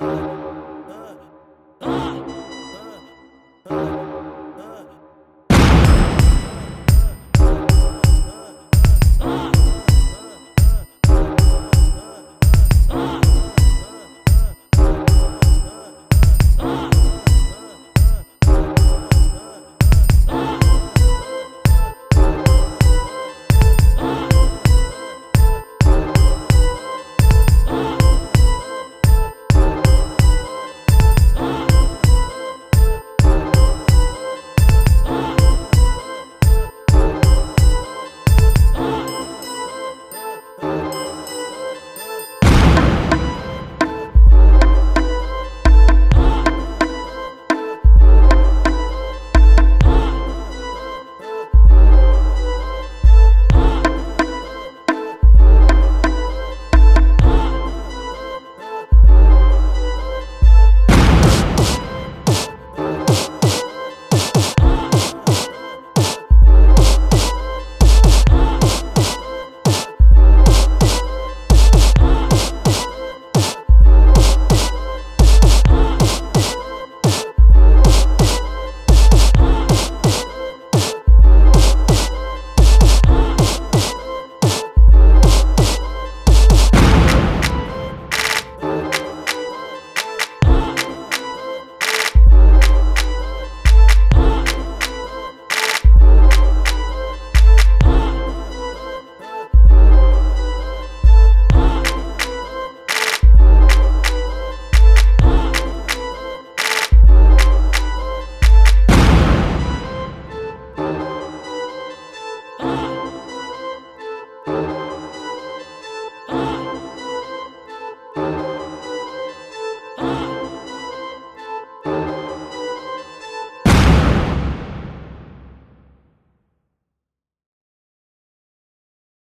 Bye.